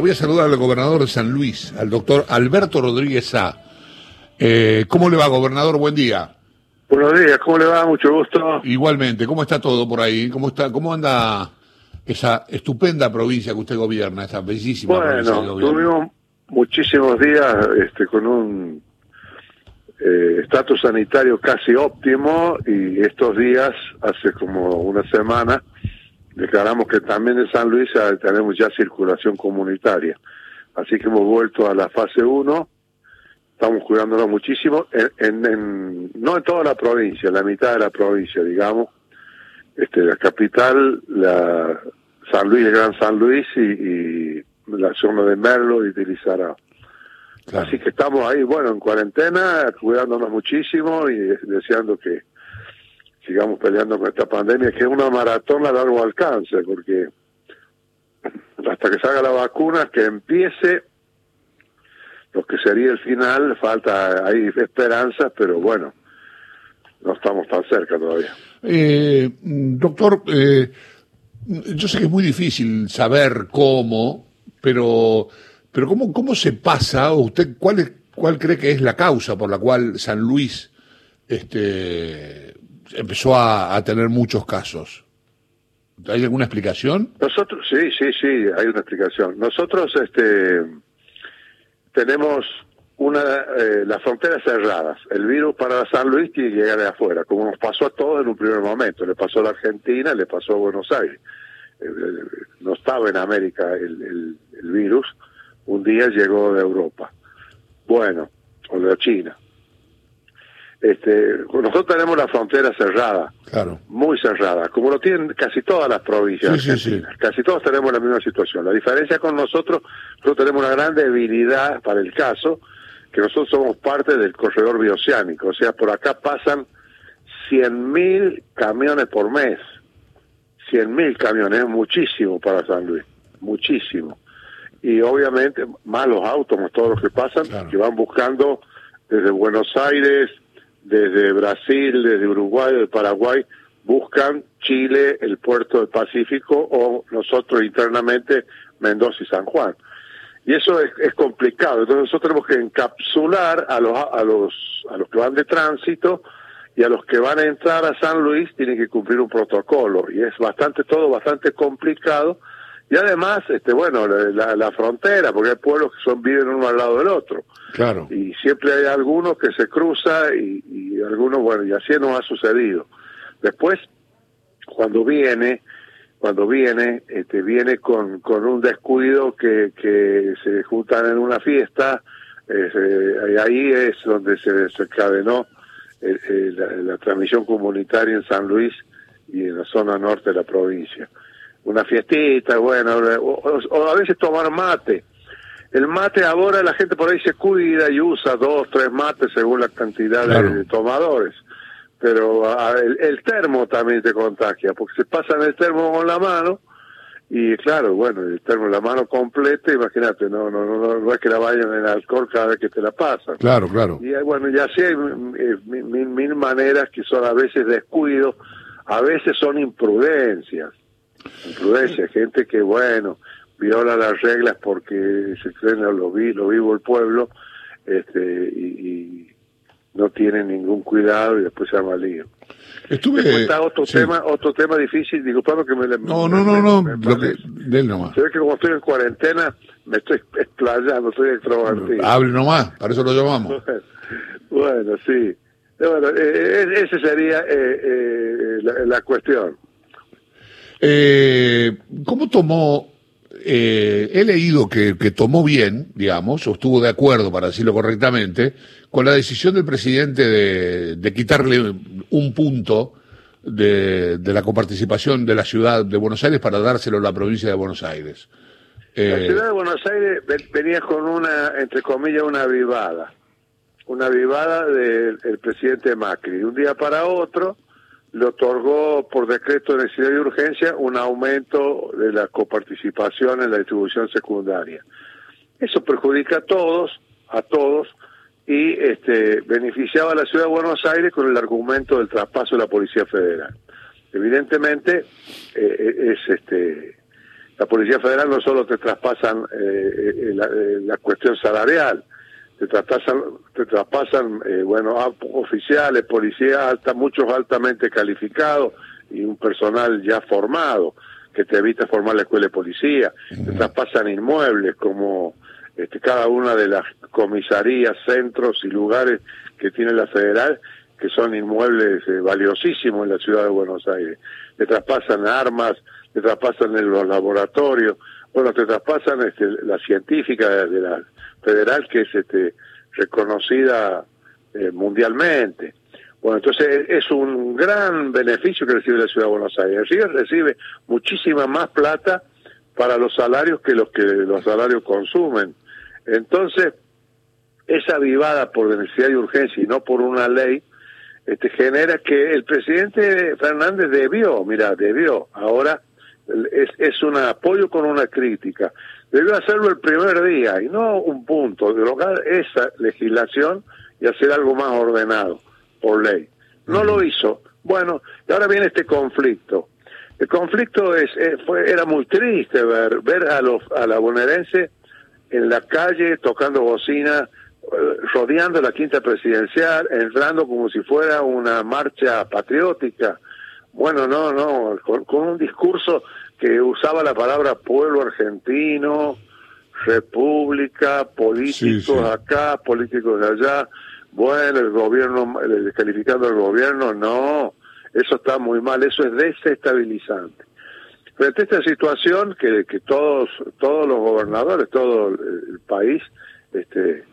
Voy a saludar al gobernador de San Luis, al doctor Alberto Rodríguez A. Eh, ¿Cómo le va, gobernador? Buen día. Buenos días, ¿cómo le va? Mucho gusto. Igualmente, ¿cómo está todo por ahí? ¿Cómo está, cómo anda esa estupenda provincia que usted gobierna, esa bellísima provincia que Bueno, tuvimos muchísimos días este, con un eh, estatus sanitario casi óptimo y estos días, hace como una semana, declaramos que también en San Luis tenemos ya circulación comunitaria. Así que hemos vuelto a la fase 1, estamos cuidándonos muchísimo, en, en- en- no en toda la provincia, en la mitad de la provincia, digamos. Este, la capital, la San Luis, el Gran San Luis y, y la zona de Merlo y de Lizará. Claro. Así que estamos ahí, bueno, en cuarentena, cuidándonos muchísimo y deseando que sigamos peleando con esta pandemia, que es una maratón a largo alcance, porque hasta que salga la vacuna, que empiece lo que sería el final, falta ahí esperanzas, pero bueno, no estamos tan cerca todavía. Eh, doctor, eh, yo sé que es muy difícil saber cómo, pero, pero ¿cómo, cómo se pasa? ¿Usted cuál, es- cuál cree que es la causa por la cual San Luis este, empezó a, tener muchos casos? ¿Hay alguna explicación? Nosotros, sí, sí, sí, hay una explicación. Nosotros, este, tenemos una, eh, las fronteras cerradas. El virus para San Luis tiene que llegar de afuera, como nos pasó a todos en un primer momento. Le pasó a la Argentina, le pasó a Buenos Aires. Eh, eh, no estaba en América el- el virus. Un día llegó de Europa. Bueno, o de China. Este, nosotros tenemos la frontera cerrada Claro. muy cerrada, como lo tienen casi todas las provincias Sí, sí, argentinas. Casi todos tenemos la misma situación. La diferencia con nosotros, nosotros tenemos una gran debilidad para el caso, que nosotros somos parte del corredor bioceánico, o sea, por acá pasan 100.000 camiones por mes. 100.000 camiones, es muchísimo para San Luis, muchísimo. Y obviamente, más los autos, todos los que pasan, Claro. que van buscando desde Buenos Aires, desde Brasil, desde Uruguay, de Paraguay, buscan Chile, el puerto del Pacífico o nosotros internamente Mendoza y San Juan. Y eso es, es complicado. Entonces nosotros tenemos que encapsular a los, a los a los que van de tránsito y a los que van a entrar a San Luis tienen que cumplir un protocolo y es bastante todo bastante complicado y además este bueno la, la- frontera porque hay pueblos que son viven uno al lado del otro Claro. y siempre hay algunos que se cruza y, y algunos, bueno, y así nos ha sucedido. Después, cuando viene, cuando viene, este, viene con, con un descuido que, que se juntan en una fiesta, eh, se- y ahí es donde se desencadenó eh, eh, la, la transmisión comunitaria en San Luis y en la zona norte de la provincia. Una fiestita, bueno, o, o- a veces tomar mate. El mate ahora la gente por ahí se cuida y usa dos, tres mates según la cantidad de- Claro. de, tomadores. Pero el, el termo también te contagia, porque se pasan el termo con la mano y claro, bueno, el termo la mano completa, imagínate, no, no, no, no, es que la vayan en alcohol cada vez que te la pasan. Claro, claro. Y eh, bueno, y así hay mm, eh, mil, mil- mil maneras que son a veces descuidos, a veces son imprudencias. Imprudencias, gente que, bueno, viola las reglas porque se creen lo, vi, lo vivo el pueblo este, y, y no tienen ningún cuidado y después se arma lío. Estuve. Después está otro sí. tema, otro tema difícil, disculpame que me. No, me- no, no, no. me Lo que, perdí. de él nomás. Se ve que como estoy en cuarentena, me estoy explayando, estoy extrovertido. Hable nomás, para eso lo llamamos. Bueno, sí. Bueno, eh, eh, esa sería eh, eh, la, la cuestión. Eh, ¿Cómo tomó? eh, he leído que, que tomó bien, digamos, o estuvo de acuerdo, para decirlo correctamente, con la decisión del presidente de, de quitarle un punto de, de la coparticipación de la ciudad de Buenos Aires para dárselo a la provincia de Buenos Aires. La Eh, ciudad de Buenos Aires ven- venía con una, entre comillas, una avivada. Una avivada del el presidente Macri. De un día para otro le otorgó por decreto de necesidad y urgencia un aumento de la coparticipación en la distribución secundaria. Eso perjudica a todos, a todos, y este, beneficiaba a la ciudad de Buenos Aires con el argumento del traspaso de la Policía Federal. Evidentemente, eh, es este la Policía Federal no solo te traspasan eh, la, cuestión salarial, te traspasan, te traspasan bueno, oficiales, policías, alta, muchos altamente calificados y un personal ya formado que te evita formar la escuela de policía, te traspasan inmuebles como este, cada una de las comisarías, centros y lugares que tiene la federal, que son inmuebles eh, valiosísimos en la ciudad de Buenos Aires. Te traspasan armas, te traspasan en los laboratorios, bueno, te traspasan este, la científica de la federal que es este, reconocida eh, mundialmente. Bueno, entonces es un gran beneficio que recibe la ciudad de Buenos Aires. Recibe, recibe muchísima más plata para los salarios que los que los salarios consumen. Entonces, esa vivada por necesidad y urgencia y no por una ley, este, genera que el presidente Fernández debió, mira, debió, ahora es, es un apoyo con una crítica, debió hacerlo el primer día y no un punto, derogar esa legislación y hacer algo más ordenado por ley. No lo hizo. Bueno, y ahora viene este conflicto. El conflicto es, eh, fue, era muy triste ver, ver a los a la bonaerense en la calle tocando bocina, eh, rodeando la quinta presidencial, entrando como si fuera una marcha patriótica. Bueno, no, no, con, un discurso que usaba la palabra pueblo argentino, república, políticos acá, políticos de allá. Bueno, el gobierno, descalificando al gobierno, no, eso está muy mal, eso es desestabilizante. Frente a esta situación que, que todos todos los gobernadores, todo el país este,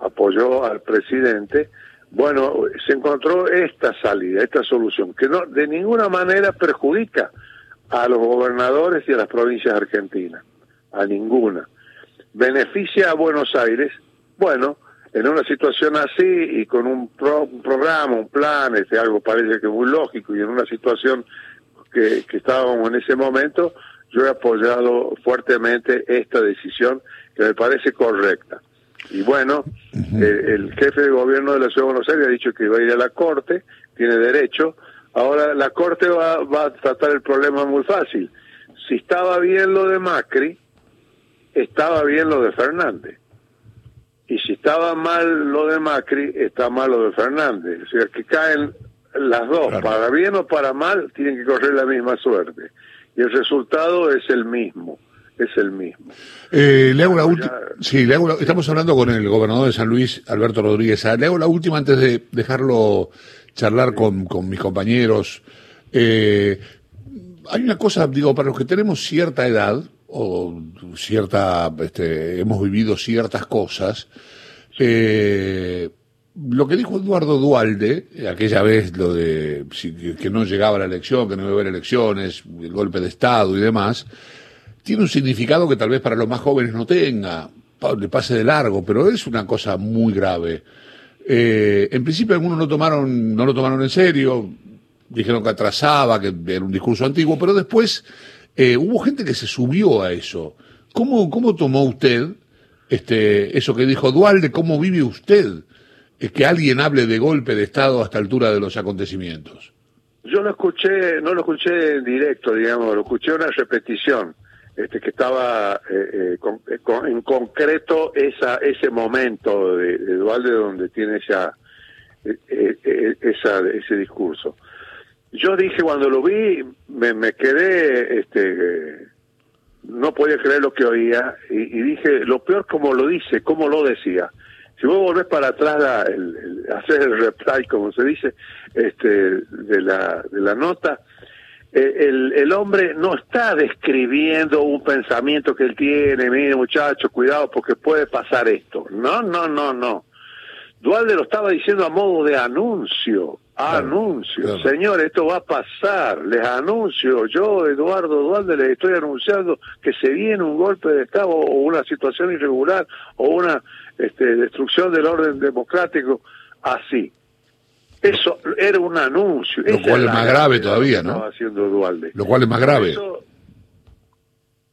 apoyó al presidente, bueno, se encontró esta salida, esta solución, que no de ninguna manera perjudica a los gobernadores y a las provincias argentinas, a ninguna. Beneficia a Buenos Aires, bueno, en una situación así y con un, programa, un plan, este, algo parece que muy lógico, y en una situación que, estábamos en ese momento, yo he apoyado fuertemente esta decisión que me parece correcta. Y bueno, el, jefe de gobierno de la Ciudad de Buenos Aires ha dicho que va a ir a la Corte, tiene derecho. Ahora la Corte va, va a tratar el problema muy fácil. Si estaba bien lo de Macri, estaba bien lo de Fernández. Y si estaba mal lo de Macri, está mal lo de Fernández. O sea, que caen las dos, para bien o para mal, tienen que correr la misma suerte. Y el resultado es el mismo, es el mismo. Eh, le hago la última, sí, le hago estamos hablando con el gobernador de San Luis, Alberto Rodríguez. Le hago la última antes de dejarlo charlar con, con mis compañeros. Eh, hay una cosa, digo, para los que tenemos cierta edad, o cierta, este, hemos vivido ciertas cosas, eh, lo que dijo Eduardo Dualde, aquella vez lo de que no llegaba la elección, que no iba a haber elecciones, el golpe de Estado y demás, tiene un significado que tal vez para los más jóvenes no tenga, le pase de largo, pero es una cosa muy grave. Eh, en principio algunos no tomaron, no lo tomaron en serio, dijeron que atrasaba, que era un discurso antiguo, pero después eh, hubo gente que se subió a eso. ¿Cómo, cómo tomó usted este, eso que dijo Dualde? ¿Cómo vive usted? es que alguien hable de golpe de Estado a esta altura de los acontecimientos. Yo lo escuché, no lo escuché en directo, digamos, lo escuché una repetición, este, que estaba eh, eh, eh, en concreto esa, ese momento de, de Dualde donde tiene esa, esa, ese discurso. Yo dije cuando lo vi, me, me quedé, este, no podía creer lo que oía y, y dije, lo peor como lo dice, como lo decía si vos volvés para atrás el, hacer el reply, como se dice, este, de, la, de la nota, eh, el, el, hombre no está describiendo un pensamiento que él tiene, mire muchacho, cuidado porque puede pasar esto. No, no, no, no. Dualde lo estaba diciendo a modo de anuncio, anuncio. Señor, esto va a pasar, les anuncio, yo, Eduardo Dualde, les estoy anunciando que se viene un golpe de Estado o una situación irregular o una este, destrucción del orden democrático, así. Eso era un anuncio. Lo cual es más grave todavía, ¿no? Haciendo Dualde. Lo cual es más grave.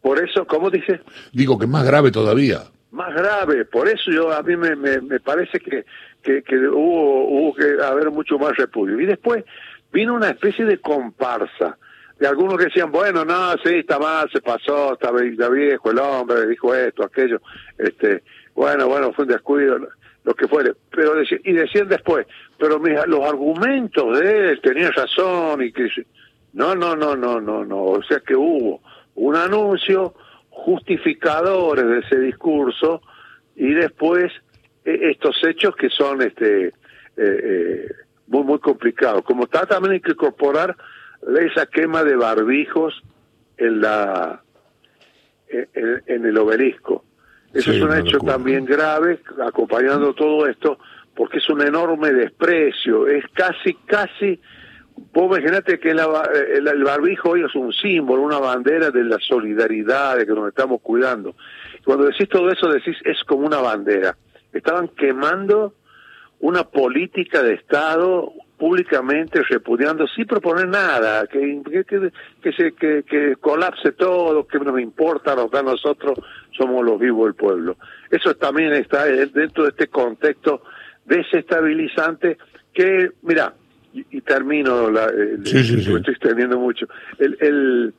Por eso, ¿cómo dice? Digo que es más grave todavía. Más grave, por eso yo a mí me, me, parece que, que, que, hubo, hubo que haber mucho más repudio. Y después vino una especie de comparsa de algunos que decían, bueno, no, sí, está mal, se pasó, está, viejo el hombre, dijo esto, aquello, este, bueno, bueno, fue un descuido, lo que fuere, pero y decían después, pero mira, los argumentos de él tenían razón y que no, no, no, no, no, no, o sea que hubo un anuncio justificadores de ese discurso y después eh, estos hechos que son este eh, eh, muy muy complicados. Como está también hay que incorporar esa quema de barbijos en la en, el obelisco. Eso es un hecho también grave, acompañando todo esto, porque es un enorme desprecio, es casi, casi, vos imaginate que el, barbijo hoy es un símbolo, una bandera de la solidaridad, de que nos estamos cuidando. Cuando decís todo eso, decís, es como una bandera. Estaban quemando una política de Estado, públicamente repudiando sin proponer nada, que, que, que, se, que, que colapse todo, que nos importa, nos da nosotros, somos los vivos del pueblo. Eso también está dentro de este contexto desestabilizante que, mira, y, termino, la, estoy extendiendo mucho, el, el,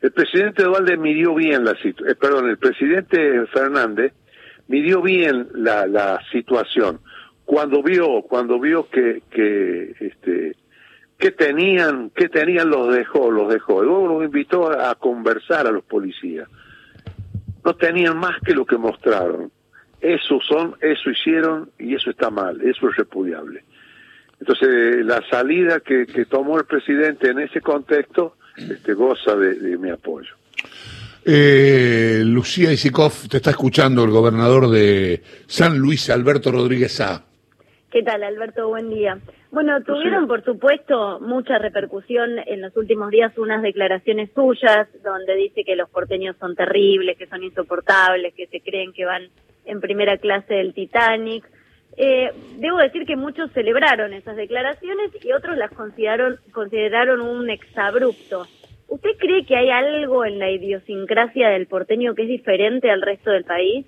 el presidente Dualde midió bien la situación, eh, perdón, el presidente Fernández midió bien la, la situación cuando vio cuando vio que que este que tenían que tenían los dejó los dejó. Luego los invitó a, conversar a los policías. No tenían más que lo que mostraron. Eso son eso hicieron y eso está mal eso es repudiable. Entonces la salida que, que tomó el presidente en ese contexto este goza de, mi apoyo. Eh, Lucía Isikov, te está escuchando el gobernador de San Luis, Alberto Rodríguez Sá. ¿Qué tal, Alberto? Buen día. Bueno, tuvieron, por supuesto, mucha repercusión en los últimos días unas declaraciones suyas donde dice que los porteños son terribles, que son insoportables, que se creen que van en primera clase del Titanic. Eh, debo decir que muchos celebraron esas declaraciones y otros las consideraron, consideraron un exabrupto. ¿Usted cree que hay algo en la idiosincrasia del porteño que es diferente al resto del país?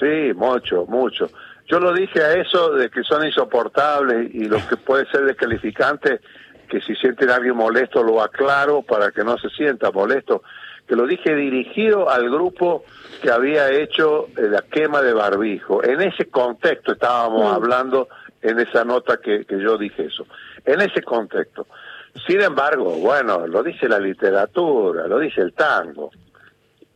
Sí, mucho, mucho. Yo lo dije a eso de que son insoportables y lo que puede ser descalificante, que si sienten a alguien molesto lo aclaro para que no se sienta molesto, que lo dije dirigido al grupo que había hecho eh, la quema de barbijo. En ese contexto estábamos mm. hablando en esa nota que, que yo dije eso. En ese contexto. Sin embargo, bueno, lo dice la literatura, lo dice el tango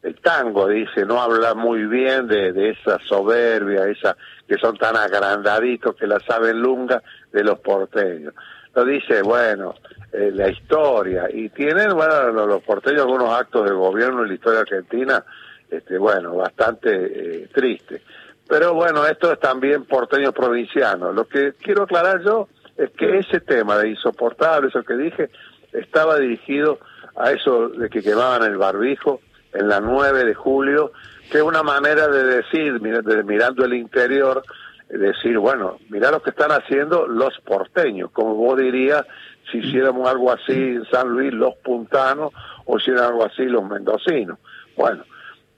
el tango dice, no habla muy bien de, de, esa soberbia, esa que son tan agrandaditos que la saben lunga de los porteños. Lo dice, bueno, eh, la historia, y tienen, bueno, los, porteños algunos actos de gobierno en la historia argentina, este, bueno, bastante eh, triste. Pero bueno, esto es también porteño provinciano. Lo que quiero aclarar yo es que ese tema de insoportable, eso que dije, estaba dirigido a eso de que quemaban el barbijo en la 9 de julio, que es una manera de decir, mirando el interior, decir, bueno, mira lo que están haciendo los porteños, como vos dirías, si hiciéramos algo así en San Luis, los puntanos, o si algo así los mendocinos. Bueno,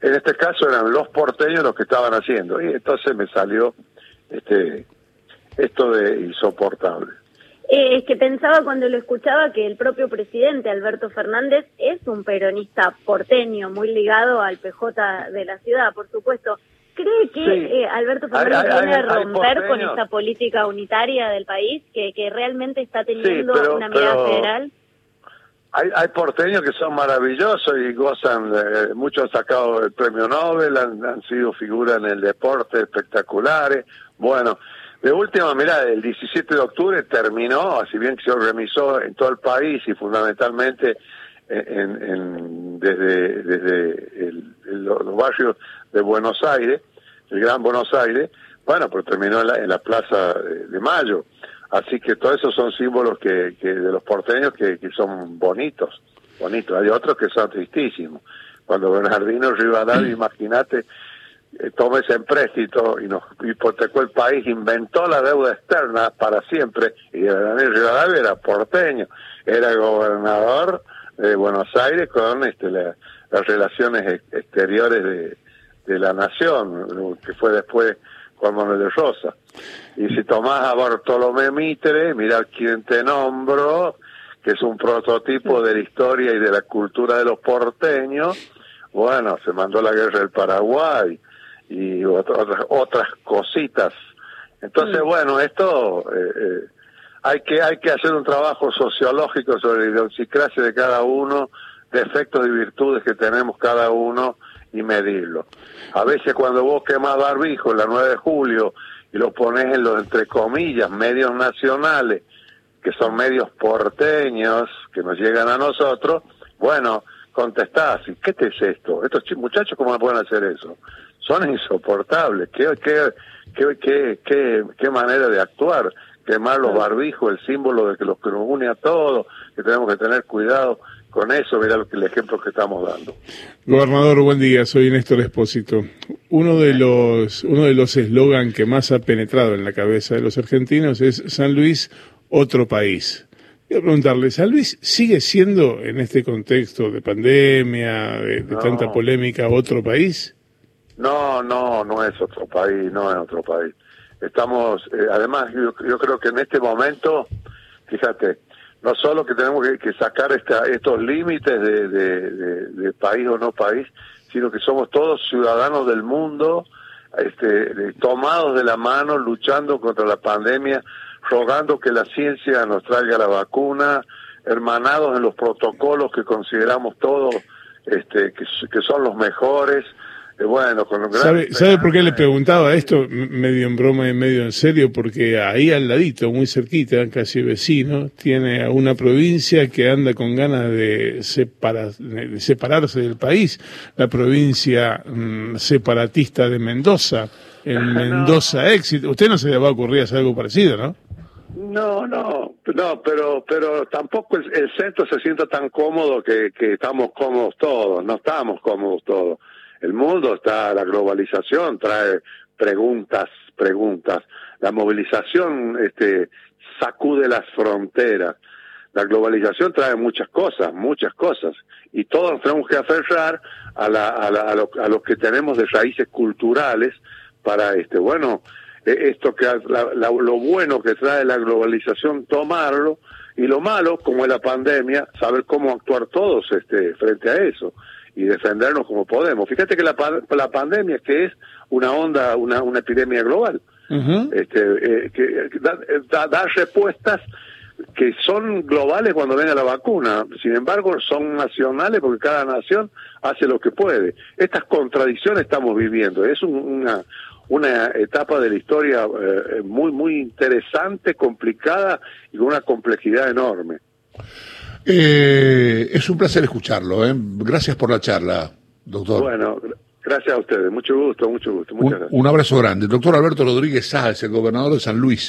en este caso eran los porteños los que estaban haciendo, y entonces me salió este esto de insoportable. Eh, es que pensaba cuando lo escuchaba que el propio presidente Alberto Fernández es un peronista porteño, muy ligado al PJ de la ciudad, por supuesto. ¿Cree que eh, Alberto Fernández viene a romper con esta política unitaria del país, que, que realmente está teniendo una mirada federal? Hay, hay porteños que son maravillosos y gozan, de, muchos han sacado el premio Nobel, han, han sido figuras en el deporte espectaculares. Bueno, de última, mira, el 17 de octubre terminó, así bien que se organizó en todo el país y fundamentalmente en, desde, desde los barrios de Buenos Aires, el Gran Buenos Aires, bueno, pero terminó en la, Plaza de, Mayo. Así que todos esos son símbolos que, que de los porteños que, que son bonitos, bonitos. Hay otros que son tristísimos. Cuando Bernardino Rivadavia, imagínate, eh, tomó ese empréstito y nos hipotecó el país, inventó la deuda externa para siempre, y Daniel Rivadavia era porteño, era gobernador de Buenos Aires con este, las relaciones exteriores de, la nación, que fue después con Manuel de Rosa. Y si tomás a Bartolomé Mitre, mirá quién te nombro, que es un prototipo de la historia y de la cultura de los porteños, bueno, se mandó la guerra del Paraguay y otras, otras cositas. Entonces, mm. bueno, esto eh, eh, hay que hay que hacer un trabajo sociológico sobre la idiosincrasia de cada uno, defectos y virtudes que tenemos cada uno y medirlo. A veces cuando vos quemás barbijo en la 9 de julio y lo pones en los, entre comillas, medios nacionales, que son medios porteños, que nos llegan a nosotros, bueno, contestás, ¿qué te es esto? Estos muchachos, ¿cómo pueden hacer eso? Son insoportables, ¿qué, qué, qué, qué, qué, manera de actuar? Quemar los barbijos, el símbolo de que los que nos une a todos, que tenemos que tener cuidado con eso, mira lo que, el ejemplo que estamos dando. Gobernador, buen día, soy Néstor Espósito. Uno de los uno de los eslogan que más ha penetrado en la cabeza de los argentinos es San Luis, otro país. Quiero preguntarle, ¿San Luis sigue siendo en este contexto de pandemia, de, tanta polémica, otro país? No, no, no es otro país, no es otro país. Estamos, eh, además, yo, yo creo que en este momento, fíjate, no solo que tenemos que, sacar estos límites de, país o no país, sino que somos todos ciudadanos del mundo, este, tomados de la mano, luchando contra la pandemia, rogando que la ciencia nos traiga la vacuna, hermanados en los protocolos que consideramos todos este, que son los mejores, bueno, con ¿Sabe, ¿Sabe por qué le preguntaba esto, medio en broma y medio en serio? Porque ahí al ladito, muy cerquita, casi vecino, tiene a una provincia que anda con ganas de, de separarse del país, la provincia mm, separatista de Mendoza, el Mendoza Éxito. Usted no se le va a ocurrir hacer algo parecido, ¿no? No, no, no, pero pero tampoco el, el centro se sienta tan cómodo que, que estamos cómodos todos, no estamos cómodos todos el mundo está, la globalización trae preguntas, preguntas. La movilización este, sacude las fronteras. La globalización trae muchas cosas, muchas cosas. Y todos tenemos que aferrar a, la, a, la, a, lo, a lo que tenemos de raíces culturales para, este, bueno, e, esto que lo bueno que trae la globalización, tomarlo, y lo malo, como es la pandemia, saber cómo actuar todos este, frente a eso y defendernos como podemos. Fíjate que la, la pandemia, que es una onda, una, una epidemia global, este, eh, que da, da, respuestas que son globales cuando venga la vacuna, sin embargo son nacionales porque cada nación hace lo que puede. Estas contradicciones estamos viviendo, es una, una etapa de la historia eh, muy, muy interesante, complicada y con una complejidad enorme. Eh, es un placer escucharlo. ¿eh? Gracias por la charla, doctor. Bueno, gracias a ustedes. Mucho gusto, mucho gusto. Muchas un, gracias. Un abrazo grande. Doctor Alberto Rodríguez Sáez, el gobernador de San Luis.